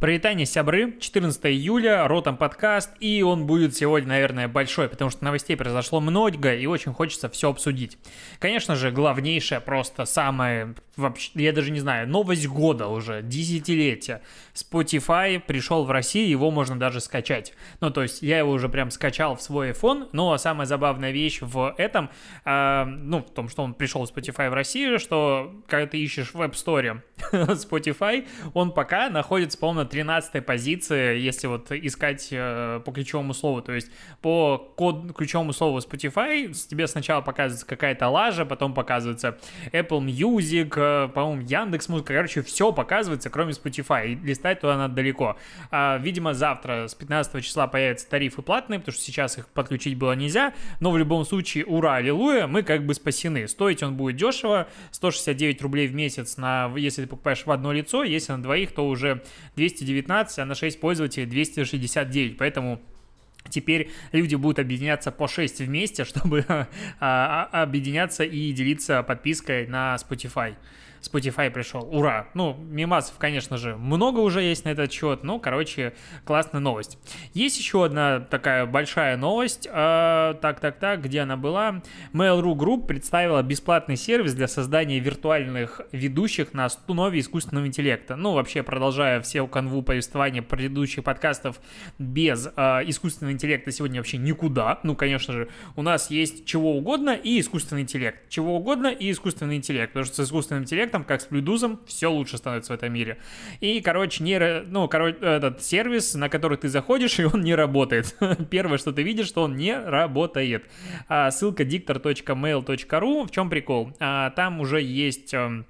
Привитание, сябры, 14 июля, Ротом подкаст, и он будет сегодня, наверное, большой, потому что новостей произошло много, и очень хочется все обсудить. Конечно же, главнейшая, просто самая, вообще, я даже не знаю, новость года уже, десятилетия. Spotify пришел в Россию, его можно даже скачать. Ну, то есть, я его уже прям скачал в свой iPhone, но самая забавная вещь в этом, э, ну, в том, что он пришел в Spotify в Россию, что когда ты ищешь в App Store Spotify, он пока находится, по-моему, 13 позиции, если вот искать э, по ключевому слову. То есть по код, ключевому слову Spotify тебе сначала показывается какая-то лажа, потом показывается Apple Music, э, по-моему, Яндекс Музыка. Короче, все показывается, кроме Spotify. И листать туда надо далеко. А, видимо, завтра с 15 числа появятся тарифы платные, потому что сейчас их подключить было нельзя. Но в любом случае, ура, аллилуйя, мы как бы спасены. Стоить он будет дешево, 169 рублей в месяц, на, если ты покупаешь в одно лицо, если на двоих, то уже 200 219, а на 6 пользователей 269. Поэтому Теперь люди будут объединяться по 6 вместе, чтобы а, а, объединяться и делиться подпиской на Spotify. Spotify пришел. Ура! Ну, мимасов, конечно же, много уже есть на этот счет. Ну, короче, классная новость. Есть еще одна такая большая новость. А, так, так, так, где она была? Mail.ru Group представила бесплатный сервис для создания виртуальных ведущих на основе искусственного интеллекта. Ну, вообще, продолжая все канву повествования предыдущих подкастов, без а, искусственного интеллекта сегодня вообще никуда. Ну, конечно же, у нас есть чего угодно и искусственный интеллект. Чего угодно и искусственный интеллект. Потому что с искусственным интеллектом интеллектом, как с блюдузом, все лучше становится в этом мире. И, короче, нейро, ну, короче, этот сервис, на который ты заходишь, и он не работает. Первое, что ты видишь, что он не работает. А, ссылка dictor.mail.ru. В чем прикол? А, там уже есть эм,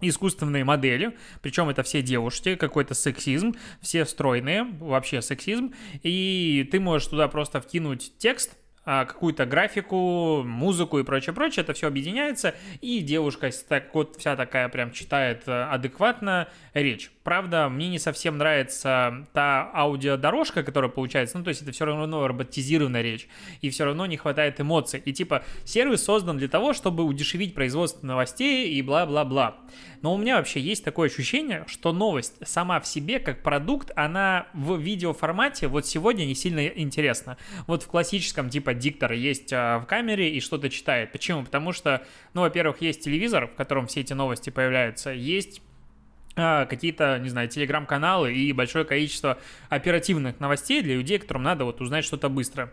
искусственные модели, причем это все девушки, какой-то сексизм, все стройные, вообще сексизм, и ты можешь туда просто вкинуть текст, какую-то графику, музыку и прочее, прочее, это все объединяется, и девушка так, вот вся такая прям читает э, адекватно речь. Правда, мне не совсем нравится та аудиодорожка, которая получается, ну, то есть это все равно роботизированная речь, и все равно не хватает эмоций. И типа сервис создан для того, чтобы удешевить производство новостей и бла-бла-бла. Но у меня вообще есть такое ощущение, что новость сама в себе, как продукт, она в видеоформате вот сегодня не сильно интересна. Вот в классическом типа диктор есть а, в камере и что-то читает. Почему? Потому что, ну, во-первых, есть телевизор, в котором все эти новости появляются, есть а, какие-то, не знаю, телеграм-каналы и большое количество оперативных новостей для людей, которым надо вот узнать что-то быстро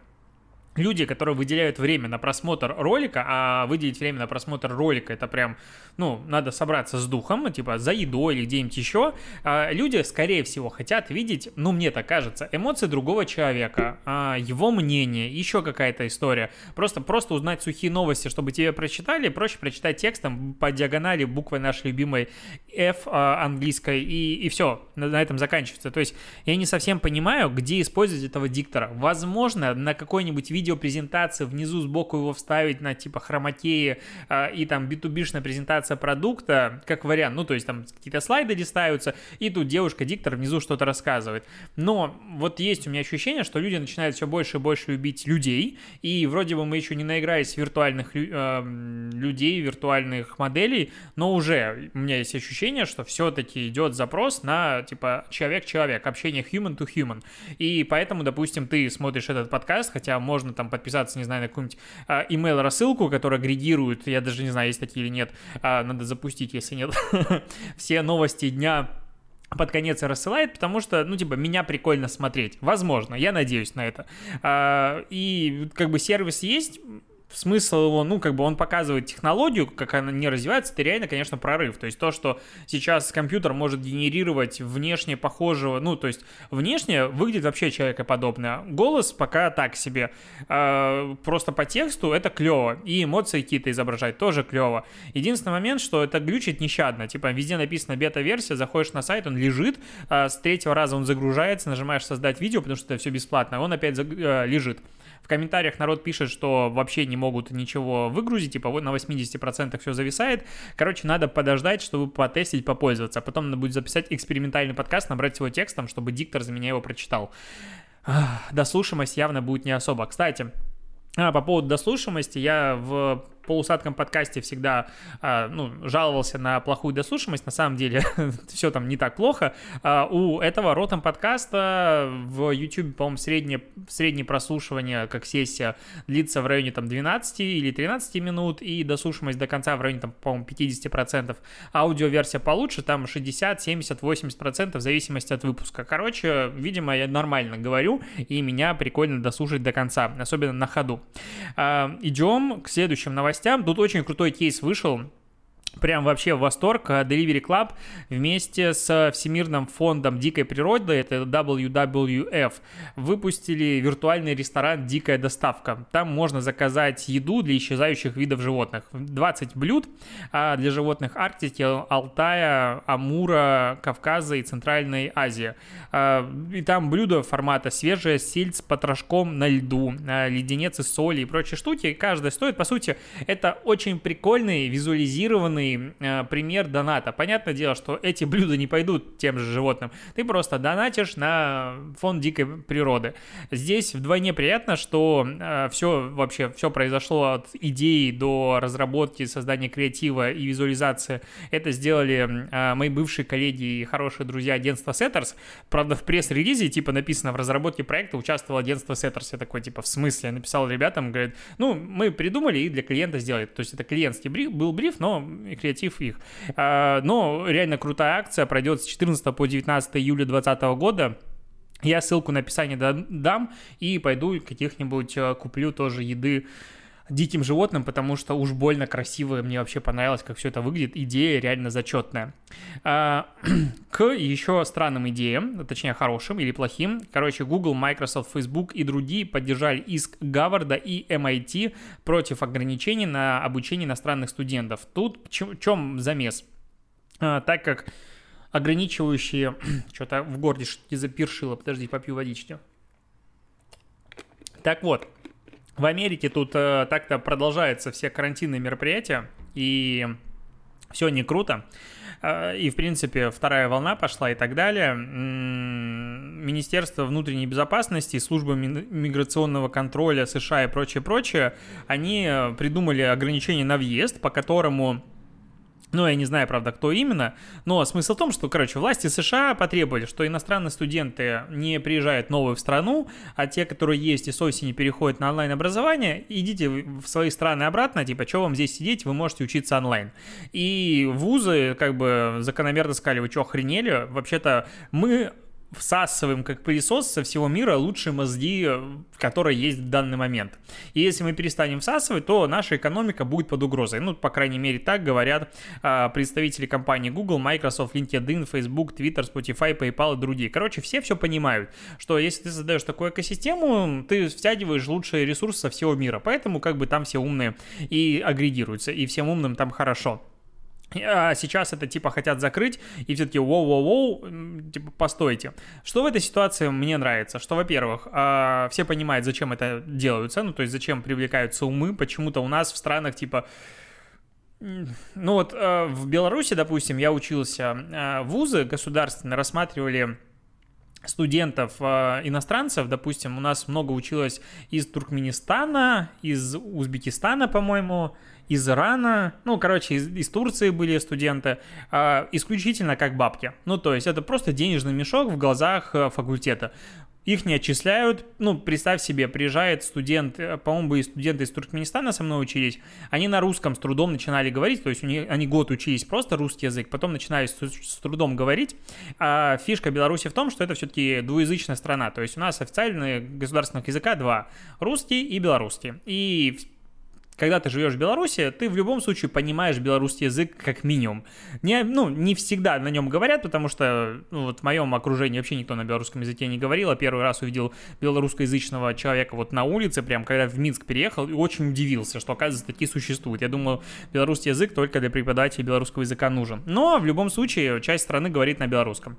люди, которые выделяют время на просмотр ролика, а выделить время на просмотр ролика это прям, ну, надо собраться с духом, типа за едой или где-нибудь еще, а люди, скорее всего, хотят видеть, ну, мне так кажется, эмоции другого человека, а, его мнение, еще какая-то история. Просто, просто узнать сухие новости, чтобы тебе прочитали, проще прочитать текстом по диагонали буквой нашей любимой F а, английской, и, и все, на этом заканчивается. То есть я не совсем понимаю, где использовать этого диктора. Возможно, на какой-нибудь видео видеопрезентация, внизу сбоку его вставить на типа хромакеи э, и там B2B-шная презентация продукта, как вариант, ну, то есть там какие-то слайды листаются, и тут девушка-диктор внизу что-то рассказывает. Но вот есть у меня ощущение, что люди начинают все больше и больше любить людей, и вроде бы мы еще не наигрались виртуальных э, людей, виртуальных моделей, но уже у меня есть ощущение, что все-таки идет запрос на типа человек-человек, общение human to human. И поэтому, допустим, ты смотришь этот подкаст, хотя можно там подписаться, не знаю, на какую-нибудь а, email рассылку, которая агрегирует, я даже не знаю, есть такие или нет, а, надо запустить, если нет, все новости дня под конец рассылает, потому что, ну, типа, меня прикольно смотреть. Возможно, я надеюсь на это. А, и как бы сервис есть, смысл его, ну, как бы он показывает технологию, как она не развивается, это реально, конечно, прорыв. То есть то, что сейчас компьютер может генерировать внешне похожего, ну, то есть внешне выглядит вообще человекоподобно. Голос пока так себе. А, просто по тексту это клево. И эмоции какие-то изображать тоже клево. Единственный момент, что это глючит нещадно. Типа везде написано бета-версия, заходишь на сайт, он лежит, а с третьего раза он загружается, нажимаешь создать видео, потому что это все бесплатно, он опять. Э, лежит. Комментариях народ пишет, что вообще не могут ничего выгрузить, типа на 80% все зависает. Короче, надо подождать, чтобы потестить, попользоваться. Потом надо будет записать экспериментальный подкаст, набрать его текстом, чтобы диктор за меня его прочитал. Дослушимость явно будет не особо. Кстати, а, по поводу дослушиваемости, я в полусадком подкасте всегда а, ну, жаловался на плохую дослушиваемость, на самом деле все там не так плохо. А, у этого ротом подкаста в YouTube, по-моему, среднее, среднее прослушивание, как сессия, длится в районе там 12 или 13 минут, и дослушиваемость до конца в районе, там, по-моему, 50%. Аудиоверсия получше, там 60, 70, 80% в зависимости от выпуска. Короче, видимо, я нормально говорю, и меня прикольно дослушать до конца, особенно на ходу. А, идем к следующим новостям новостям. Тут очень крутой кейс вышел Прям вообще в восторг. Delivery Club вместе с Всемирным фондом дикой природы, это WWF, выпустили виртуальный ресторан «Дикая доставка». Там можно заказать еду для исчезающих видов животных. 20 блюд а для животных Арктики, Алтая, Амура, Кавказа и Центральной Азии. А, и там блюда формата свежая сельдь с потрошком на льду, а, леденец из соли и прочие штуки. Каждая стоит, по сути, это очень прикольный визуализированный условный э, пример доната. Понятное дело, что эти блюда не пойдут тем же животным. Ты просто донатишь на фонд дикой природы. Здесь вдвойне приятно, что э, все вообще, все произошло от идеи до разработки, создания креатива и визуализации. Это сделали э, мои бывшие коллеги и хорошие друзья агентства Setters. Правда, в пресс-релизе, типа, написано, в разработке проекта участвовало агентство Setters. Я такой, типа, в смысле? Я написал ребятам, говорит, ну, мы придумали и для клиента сделали. То есть это клиентский бриф, был бриф, но креатив их. А, но реально крутая акция, пройдет с 14 по 19 июля 2020 года. Я ссылку на описание дам и пойду каких-нибудь э, куплю тоже еды диким животным, потому что уж больно красиво, мне вообще понравилось, как все это выглядит, идея реально зачетная. А, к еще странным идеям, точнее хорошим или плохим, короче, Google, Microsoft, Facebook и другие поддержали иск Гаварда и MIT против ограничений на обучение иностранных студентов. Тут в чем замес? А, так как ограничивающие... Что-то в горле запиршило, подожди, попью водички. Так вот, в Америке тут э, так-то продолжаются все карантинные мероприятия, и все не круто. Э, и, в принципе, вторая волна пошла и так далее. Министерство внутренней безопасности, служба миграционного контроля США и прочее, прочее, они э, придумали ограничение на въезд, по которому ну, я не знаю, правда, кто именно, но смысл в том, что, короче, власти США потребовали, что иностранные студенты не приезжают новые в страну, а те, которые есть и с осени переходят на онлайн-образование, идите в свои страны обратно, типа, что вам здесь сидеть, вы можете учиться онлайн. И вузы, как бы, закономерно сказали, вы что, охренели? Вообще-то мы всасываем как пылесос со всего мира лучшие мозги, которые есть в данный момент. И если мы перестанем всасывать, то наша экономика будет под угрозой. Ну, по крайней мере, так говорят а, представители компаний Google, Microsoft, LinkedIn, Facebook, Twitter, Spotify, PayPal и другие. Короче, все все понимают, что если ты создаешь такую экосистему, ты втягиваешь лучшие ресурсы со всего мира. Поэтому как бы там все умные и агрегируются, и всем умным там хорошо. А сейчас это типа хотят закрыть, и все таки воу-воу-воу, типа постойте. Что в этой ситуации мне нравится? Что, во-первых, а, все понимают, зачем это делаются, ну то есть зачем привлекаются умы, почему-то у нас в странах типа ну вот а, в Беларуси, допустим, я учился, а, вузы государственные рассматривали студентов иностранцев, допустим, у нас много училось из Туркменистана, из Узбекистана, по-моему, из Ирана, ну, короче, из, из Турции были студенты, э, исключительно как бабки. Ну, то есть это просто денежный мешок в глазах э, факультета. Их не отчисляют, ну, представь себе, приезжает студент, э, по-моему, и студенты из Туркменистана со мной учились, они на русском с трудом начинали говорить, то есть у них, они год учились просто русский язык, потом начинали с, с трудом говорить, а фишка Беларуси в том, что это все-таки двуязычная страна, то есть у нас официальные государственных языка два, русский и белорусский, и когда ты живешь в Беларуси, ты в любом случае понимаешь белорусский язык как минимум. Не, ну, не всегда на нем говорят, потому что ну, вот в моем окружении вообще никто на белорусском языке не говорил. А первый раз увидел белорусскоязычного человека вот на улице, прям когда в Минск переехал, и очень удивился, что, оказывается, такие существуют. Я думаю, белорусский язык только для преподавателей белорусского языка нужен. Но в любом случае часть страны говорит на белорусском.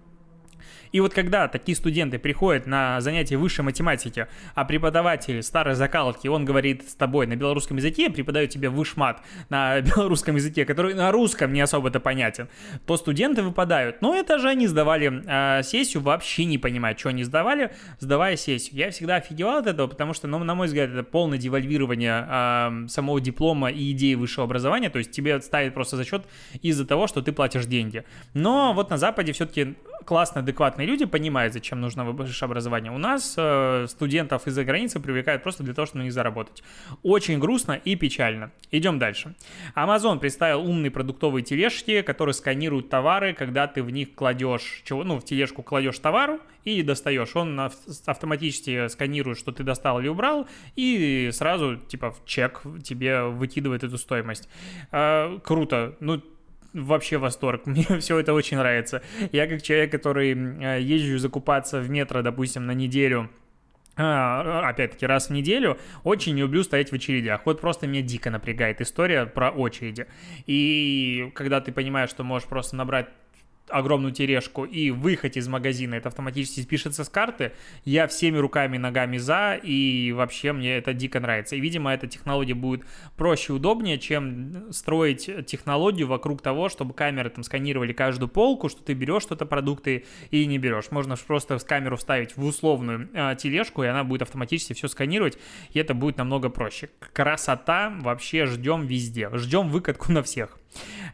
И вот когда такие студенты приходят на занятия высшей математики, а преподаватель старой закалки, он говорит с тобой на белорусском языке, преподает тебе вышмат на белорусском языке, который на русском не особо-то понятен, то студенты выпадают. Но это же они сдавали э, сессию, вообще не понимают, что они сдавали, сдавая сессию. Я всегда офигевал от этого, потому что, ну, на мой взгляд, это полное девальвирование э, самого диплома и идеи высшего образования, то есть тебе ставят просто зачет из-за того, что ты платишь деньги. Но вот на Западе все-таки классные, адекватные люди понимают, зачем нужно высшее образование. У нас э, студентов из-за границы привлекают просто для того, чтобы на них заработать. Очень грустно и печально. Идем дальше. Amazon представил умные продуктовые тележки, которые сканируют товары, когда ты в них кладешь, чего, ну, в тележку кладешь товар и достаешь. Он автоматически сканирует, что ты достал или убрал, и сразу, типа, в чек тебе выкидывает эту стоимость. Э, круто. Ну, вообще восторг. Мне все это очень нравится. Я как человек, который э, езжу закупаться в метро, допустим, на неделю, а, опять-таки, раз в неделю, очень не люблю стоять в очередях. Вот просто меня дико напрягает история про очереди. И когда ты понимаешь, что можешь просто набрать огромную тележку и выехать из магазина, это автоматически спишется с карты, я всеми руками и ногами за, и вообще мне это дико нравится. И, видимо, эта технология будет проще и удобнее, чем строить технологию вокруг того, чтобы камеры там сканировали каждую полку, что ты берешь что-то продукты и не берешь. Можно просто с камеру вставить в условную э, тележку, и она будет автоматически все сканировать, и это будет намного проще. Красота вообще ждем везде. Ждем выкатку на всех.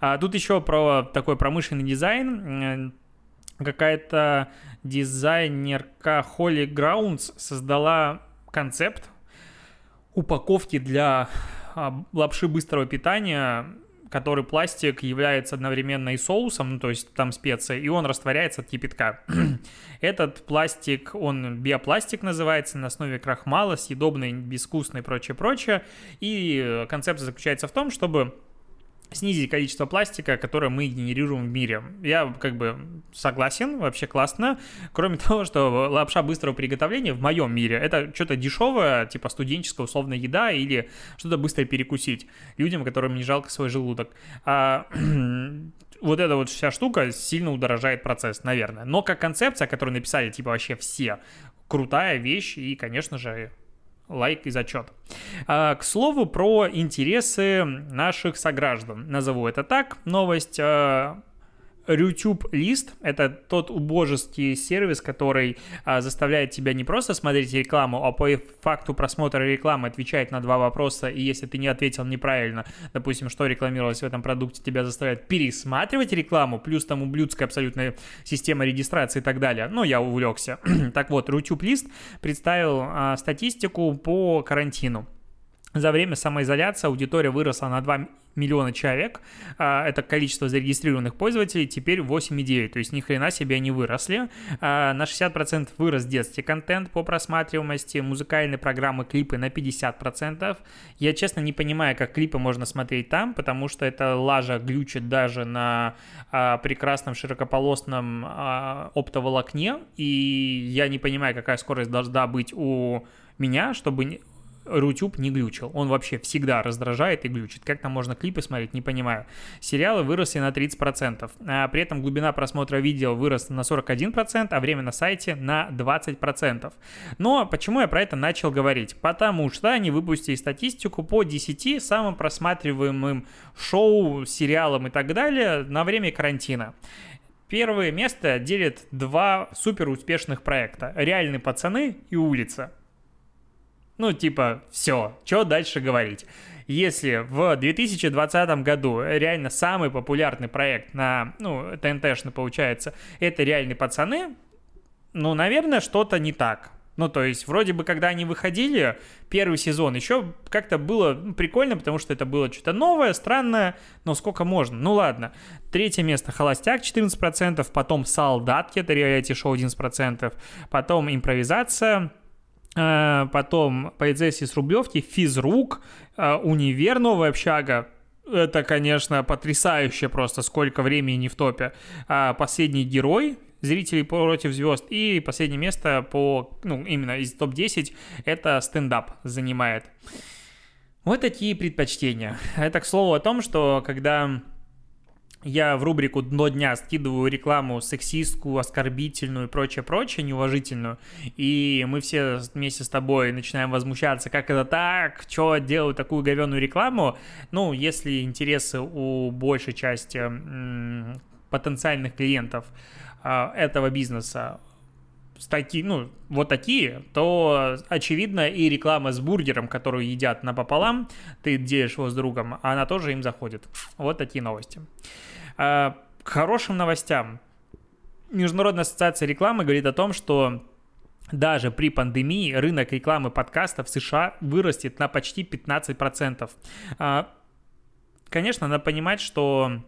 А, тут еще про такой промышленный дизайн. Какая-то дизайнерка Холли Граундс создала концепт упаковки для а, лапши быстрого питания который пластик является одновременно и соусом, ну, то есть там специя, и он растворяется от кипятка. Этот пластик, он биопластик называется, на основе крахмала, съедобный, безвкусный и прочее, прочее. И концепция заключается в том, чтобы снизить количество пластика, которое мы генерируем в мире. Я как бы согласен, вообще классно. Кроме того, что лапша быстрого приготовления в моем мире это что-то дешевое, типа студенческая условная еда или что-то быстро перекусить людям, которым не жалко свой желудок. А вот эта вот вся штука сильно удорожает процесс, наверное. Но как концепция, которую написали типа вообще все, крутая вещь и, конечно же, лайк и зачет. А, к слову про интересы наших сограждан. Назову это так. Новость а, YouTube лист — это тот убожеский сервис, который а, заставляет тебя не просто смотреть рекламу, а по факту просмотра рекламы отвечает на два вопроса, и если ты не ответил неправильно, допустим, что рекламировалось в этом продукте, тебя заставляет пересматривать рекламу, плюс там ублюдская абсолютная система регистрации и так далее. Ну, я увлекся. так вот, YouTube лист представил а, статистику по карантину. За время самоизоляции аудитория выросла на 2 миллиона человек. А, это количество зарегистрированных пользователей, теперь 8,9. То есть ни хрена себе они выросли. А, на 60% вырос детский контент по просматриваемости, музыкальные программы, клипы на 50%. Я, честно, не понимаю, как клипы можно смотреть там, потому что это лажа глючит даже на а, прекрасном широкополосном оптоволокне, и я не понимаю, какая скорость должна быть у меня, чтобы Рутюб не глючил. Он вообще всегда раздражает и глючит. Как там можно клипы смотреть, не понимаю. Сериалы выросли на 30%. А при этом глубина просмотра видео выросла на 41%, а время на сайте на 20%. Но почему я про это начал говорить? Потому что они выпустили статистику по 10 самым просматриваемым шоу, сериалам и так далее на время карантина. Первое место делит два супер успешных проекта. «Реальные пацаны» и «Улица». Ну, типа, все, что дальше говорить? Если в 2020 году реально самый популярный проект на, ну, ТНТшный получается, это «Реальные пацаны», ну, наверное, что-то не так. Ну, то есть, вроде бы, когда они выходили, первый сезон, еще как-то было ну, прикольно, потому что это было что-то новое, странное, но сколько можно. Ну, ладно. Третье место «Холостяк» 14%, потом «Солдатки», это реалити-шоу 11%, потом «Импровизация», потом полицейский с Рублевки, физрук, э, универ, новая общага, это, конечно, потрясающе просто, сколько времени не в топе. А последний герой, зрителей против звезд. И последнее место по, ну, именно из топ-10 это стендап занимает. Вот такие предпочтения. Это, к слову, о том, что когда я в рубрику «Дно дня» скидываю рекламу сексистскую, оскорбительную и прочее-прочее, неуважительную, и мы все вместе с тобой начинаем возмущаться, как это так, что делают такую говенную рекламу, ну, если интересы у большей части м- потенциальных клиентов а, этого бизнеса таки, ну, вот такие, то, очевидно, и реклама с бургером, которую едят напополам, ты делишь его с другом, она тоже им заходит. Вот такие новости. А, к хорошим новостям. Международная ассоциация рекламы говорит о том, что даже при пандемии рынок рекламы подкастов в США вырастет на почти 15%. А, конечно, надо понимать, что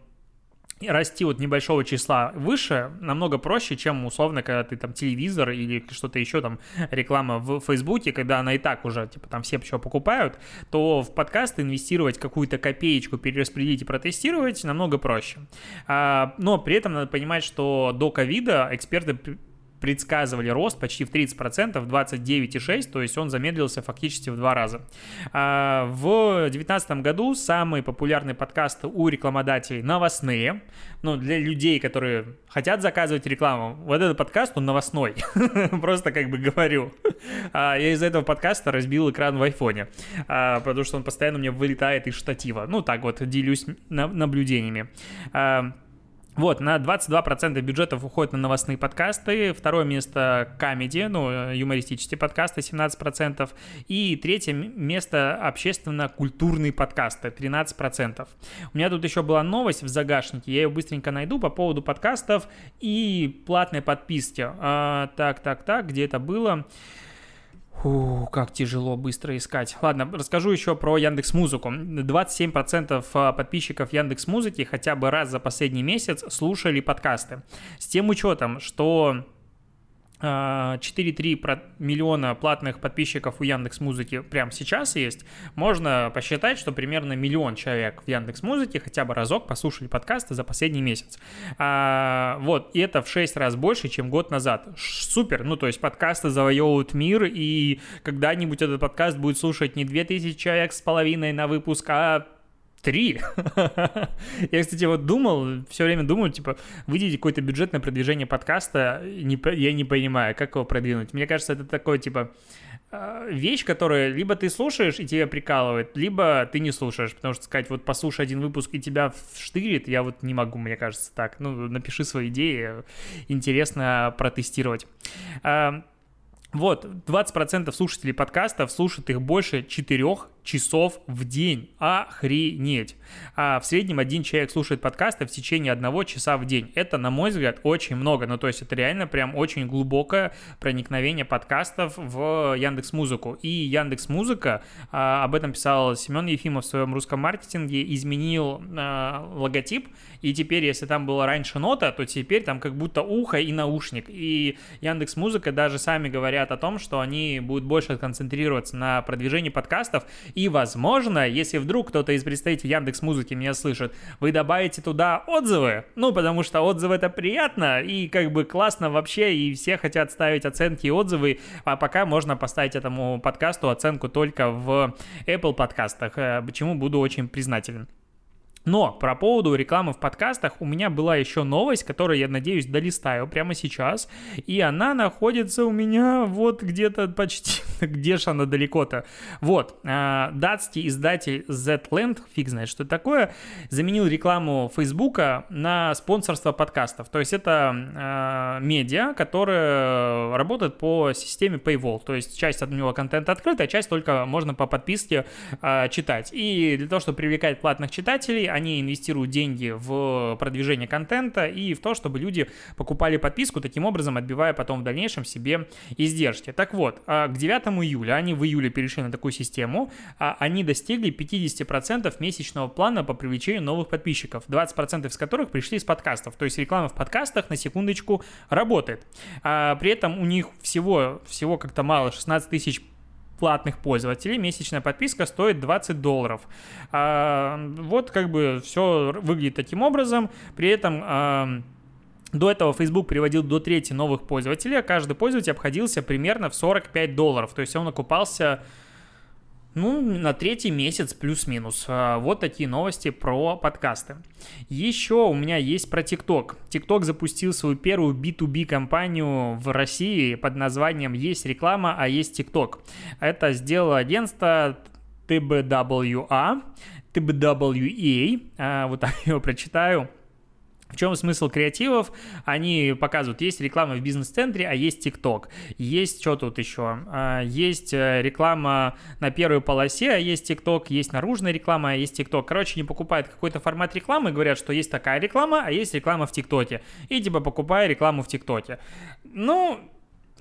расти от небольшого числа выше намного проще, чем условно, когда ты там телевизор или что-то еще там реклама в Фейсбуке, когда она и так уже типа там все что покупают, то в подкаст инвестировать какую-то копеечку, перераспределить и протестировать намного проще. А, но при этом надо понимать, что до ковида эксперты предсказывали рост почти в 30%, 29,6%, то есть он замедлился фактически в два раза. А, в 2019 году самые популярные подкасты у рекламодателей новостные, ну, для людей, которые хотят заказывать рекламу, вот этот подкаст, он новостной, просто как бы говорю. А, я из-за этого подкаста разбил экран в айфоне, а, потому что он постоянно у меня вылетает из штатива. Ну, так вот, делюсь наблюдениями. Вот, на 22% бюджетов уходит на новостные подкасты, второе место комедия, ну, юмористические подкасты 17%, и третье место общественно-культурные подкасты 13%. У меня тут еще была новость в загашнике, я ее быстренько найду по поводу подкастов и платной подписки. А, так, так, так, где это было? Фу, как тяжело быстро искать. Ладно, расскажу еще про Яндекс Музыку. 27% а, подписчиков Яндекс Музыки хотя бы раз за последний месяц слушали подкасты. С тем учетом, что 4,3 а, миллиона платных подписчиков у Яндекс Музыки прямо сейчас есть, можно посчитать, что примерно миллион человек в Яндекс Музыке хотя бы разок послушали подкасты за последний месяц. А, вот, и это в 6 раз больше, чем год назад. Супер, ну то есть подкасты завоевывают мир, и когда-нибудь этот подкаст будет слушать не 2000 человек с половиной на выпуск, а Три. Я, кстати, вот думал, все время думаю, типа, выделить какой-то бюджет на продвижение подкаста, не, я не понимаю, как его продвинуть. Мне кажется, это такое, типа, а, вещь, которую либо ты слушаешь и тебя прикалывает, либо ты не слушаешь, потому что сказать, вот послушай один выпуск и тебя штырит, я вот не могу, мне кажется, так. Ну, напиши свои идеи, интересно протестировать. А, вот, 20% слушателей подкастов слушают их больше 4 часов в день. Охренеть. А в среднем один человек слушает подкасты в течение одного часа в день. Это, на мой взгляд, очень много. Ну, то есть это реально прям очень глубокое проникновение подкастов в Яндекс Музыку. И Яндекс Музыка, а, об этом писал Семен Ефимов в своем русском маркетинге, изменил а, логотип. И теперь, если там была раньше нота, то теперь там как будто ухо и наушник. И Яндекс Музыка даже сами говорят о том, что они будут больше концентрироваться на продвижении подкастов и, возможно, если вдруг кто-то из представителей Яндекс Музыки меня слышит, вы добавите туда отзывы. Ну, потому что отзывы это приятно и как бы классно вообще, и все хотят ставить оценки и отзывы, а пока можно поставить этому подкасту оценку только в Apple подкастах, э, почему буду очень признателен. Но про поводу рекламы в подкастах у меня была еще новость, которую я надеюсь долистаю прямо сейчас. И она находится у меня вот где-то почти, где же она далеко-то. Вот, э, датский издатель Z-Land, фиг знает, что это такое, заменил рекламу Фейсбука на спонсорство подкастов. То есть это э, медиа, которая работает по системе Paywall. То есть часть от него контента открыта, а часть только можно по подписке э, читать. И для того, чтобы привлекать платных читателей, они инвестируют деньги в продвижение контента и в то, чтобы люди покупали подписку, таким образом отбивая потом в дальнейшем себе издержки. Так вот, а, к 9 июля, они в июле перешли на такую систему, а, они достигли 50% месячного плана по привлечению новых подписчиков, 20% из которых пришли из подкастов. То есть реклама в подкастах, на секундочку, работает. А при этом у них всего, всего как-то мало, 16 тысяч платных пользователей месячная подписка стоит 20 долларов. А, вот как бы все выглядит таким образом. При этом а, до этого Facebook приводил до трети новых пользователей, а каждый пользователь обходился примерно в 45 долларов. То есть он окупался Ну, на третий месяц плюс-минус. А, вот такие новости про подкасты. Еще у меня есть про ТикТок. ТикТок запустил свою первую B2B компанию в России под названием «Есть реклама, а есть ТикТок». Это сделало агентство TBWA, TBWA, а, вот так его прочитаю – в чем смысл креативов? Они показывают, есть реклама в бизнес-центре, а есть ТикТок. Есть что тут еще? А, есть э, реклама на первой полосе, а есть ТикТок. Есть наружная реклама, а есть ТикТок. Короче, они покупают какой-то формат рекламы, говорят, что есть такая реклама, а есть реклама в ТикТоке. И типа покупай рекламу в ТикТоке. Ну,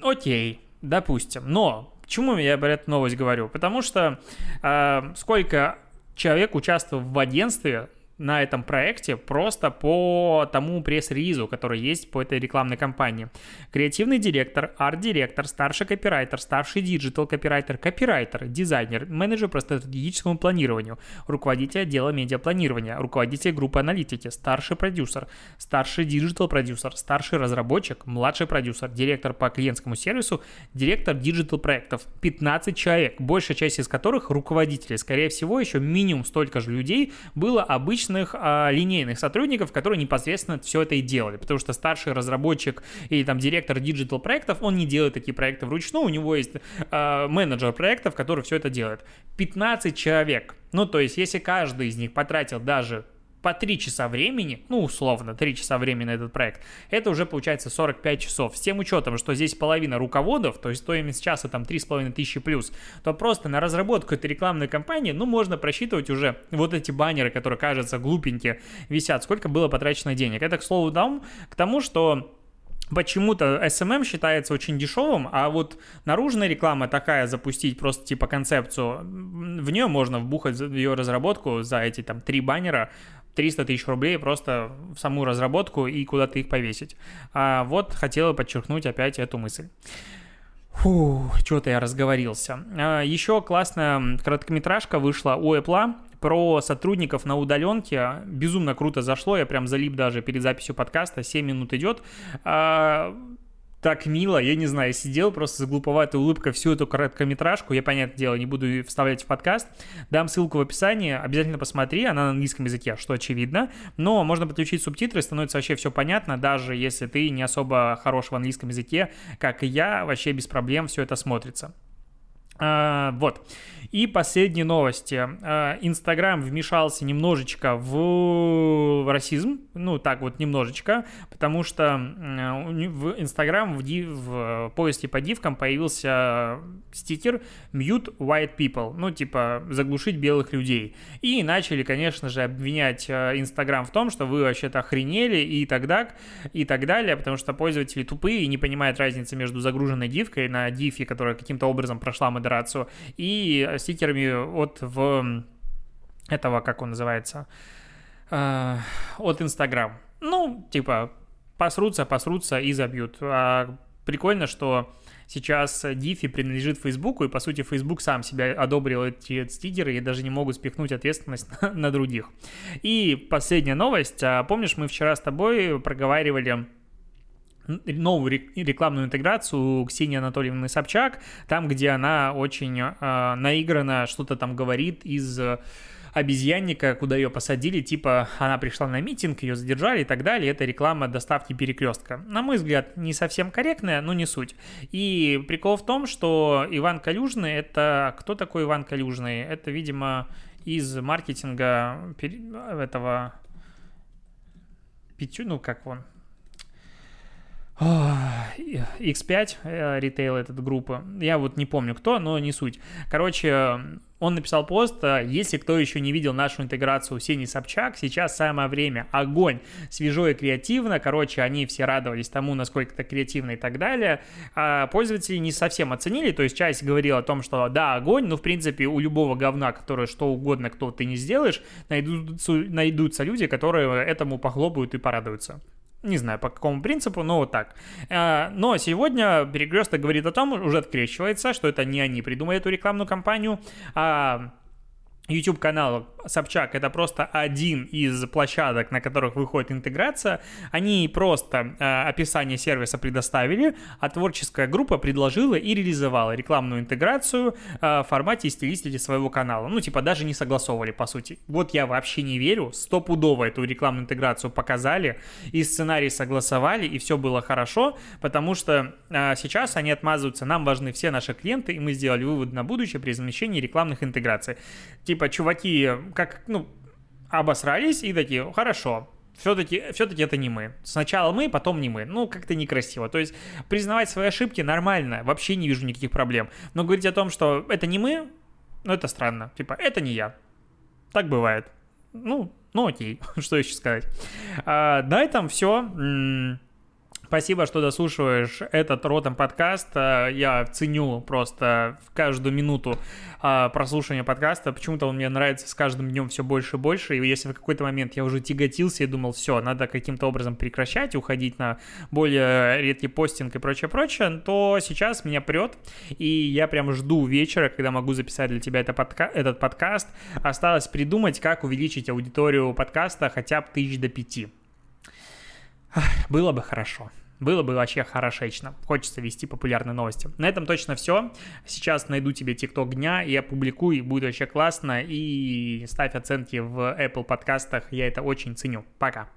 окей, допустим. Но почему я про эту новость говорю? Потому что э, сколько человек участвовал в агентстве, на этом проекте просто по тому пресс-релизу, который есть по этой рекламной кампании. Креативный директор, арт-директор, старший копирайтер, старший digital копирайтер, дизайнер, менеджер по стратегическому планированию, руководитель отдела медиапланирования, руководитель группы аналитики, старший продюсер, старший digital продюсер, старший разработчик, младший продюсер, директор по клиентскому сервису, директор digital проектов. 15 человек, большая часть из которых руководители. Скорее всего, еще минимум столько же людей было обычно обычных а, линейных сотрудников, которые непосредственно все это и делали, потому что старший разработчик или там директор digital проектов, он не делает такие проекты вручную, у него есть а, менеджер проектов, который все это делает. 15 человек. Ну, то есть, если каждый из них потратил даже по 3 часа времени, ну, условно, 3 часа времени на этот проект, это уже получается 45 часов. С тем учетом, что здесь половина руководов, то есть стоимость часа там 3,5 тысячи плюс, то просто на разработку этой рекламной кампании, ну, можно просчитывать уже вот эти баннеры, которые, кажется, глупенькие, висят, сколько было потрачено денег. Это, к слову, дам к тому, что Почему-то SMM считается очень дешевым, а вот наружная реклама такая запустить просто типа концепцию, в нее можно вбухать ее разработку за эти там три баннера 300 тысяч рублей просто в саму разработку и куда-то их повесить. А вот хотела подчеркнуть опять эту мысль. Фу, что-то я разговорился. А, еще классная короткометражка вышла у Apple про сотрудников на удаленке. Безумно круто зашло, я прям залип даже перед записью подкаста, 7 минут идет. А, так мило, я не знаю, сидел просто с глуповатой улыбкой всю эту короткометражку, я, понятное дело, не буду вставлять в подкаст, дам ссылку в описании, обязательно посмотри, она на английском языке, что очевидно, но можно подключить субтитры, становится вообще все понятно, даже если ты не особо хорош в английском языке, как и я, вообще без проблем все это смотрится. А, вот. И последние новости. А, Инстаграм вмешался немножечко в расизм, ну так вот немножечко, потому что в Инстаграм в, в поиске по дивкам появился стикер Mute White People, ну типа заглушить белых людей. И начали, конечно же, обвинять а, Инстаграм в том, что вы вообще-то охренели и так, далее, и так далее, потому что пользователи тупые и не понимают разницы между загруженной дивкой на дифе, которая каким-то образом прошла модерацию, и стикерами от в этого, как он называется, э, от Инстаграм. Ну, типа, посрутся, посрутся и забьют. А прикольно, что сейчас Дифи принадлежит Фейсбуку, и, по сути, Фейсбук сам себя одобрил эти стикеры и даже не могут спихнуть ответственность на, на других. И последняя новость. А помнишь, мы вчера с тобой проговаривали новую рекламную интеграцию Ксении Анатольевны Собчак, там, где она очень э, наигранно что-то там говорит из обезьянника, куда ее посадили, типа она пришла на митинг, ее задержали и так далее. Это реклама доставки перекрестка. На мой взгляд, не совсем корректная, но не суть. И прикол в том, что Иван Калюжный, это... Кто такой Иван Калюжный? Это, видимо, из маркетинга этого... Пятю, ну как он, X5, э, ритейл этот группа, я вот не помню кто, но не суть. Короче, он написал пост, э, если кто еще не видел нашу интеграцию Сени Собчак, сейчас самое время, огонь, свежо и креативно, короче, они все радовались тому, насколько это креативно и так далее. А пользователи не совсем оценили, то есть часть говорила о том, что да, огонь, но в принципе у любого говна, которое что угодно, кто ты не сделаешь, найдутся, найдутся люди, которые этому похлопают и порадуются. Не знаю, по какому принципу, но вот так. А, но сегодня Перекресток говорит о том, уже открещивается, что это не они придумали эту рекламную кампанию, а YouTube-канал Собчак это просто один из площадок, на которых выходит интеграция. Они просто э, описание сервиса предоставили, а творческая группа предложила и реализовала рекламную интеграцию э, в формате и стилистики своего канала. Ну, типа, даже не согласовывали, по сути. Вот я вообще не верю. Стопудово эту рекламную интеграцию показали, и сценарий согласовали, и все было хорошо, потому что э, сейчас они отмазываются. Нам важны все наши клиенты, и мы сделали вывод на будущее при замещении рекламных интеграций. Типа, типа, чуваки, как, ну, обосрались и такие, хорошо, все-таки все это не мы. Сначала мы, потом не мы. Ну, как-то некрасиво. То есть признавать свои ошибки нормально, вообще не вижу никаких проблем. Но говорить о том, что это не мы, ну, это странно. Типа, это не я. Так бывает. Ну, ну окей, что еще сказать. А, на этом все. Спасибо, что дослушиваешь этот Ротом подкаст. Э, я ценю просто каждую минуту э, прослушивания подкаста. Почему-то он мне нравится с каждым днем все больше и больше. И если в какой-то момент я уже тяготился и думал, все, надо каким-то образом прекращать, уходить на более редкий постинг и прочее-прочее, то сейчас меня прет. И я прям жду вечера, когда могу записать для тебя это подка- этот подкаст. Осталось придумать, как увеличить аудиторию подкаста хотя бы тысяч до пяти. Было бы хорошо. Было бы вообще хорошечно. Хочется вести популярные новости. На этом точно все. Сейчас найду тебе ТикТок дня и опубликую, и будет вообще классно. И ставь оценки в Apple подкастах. Я это очень ценю. Пока.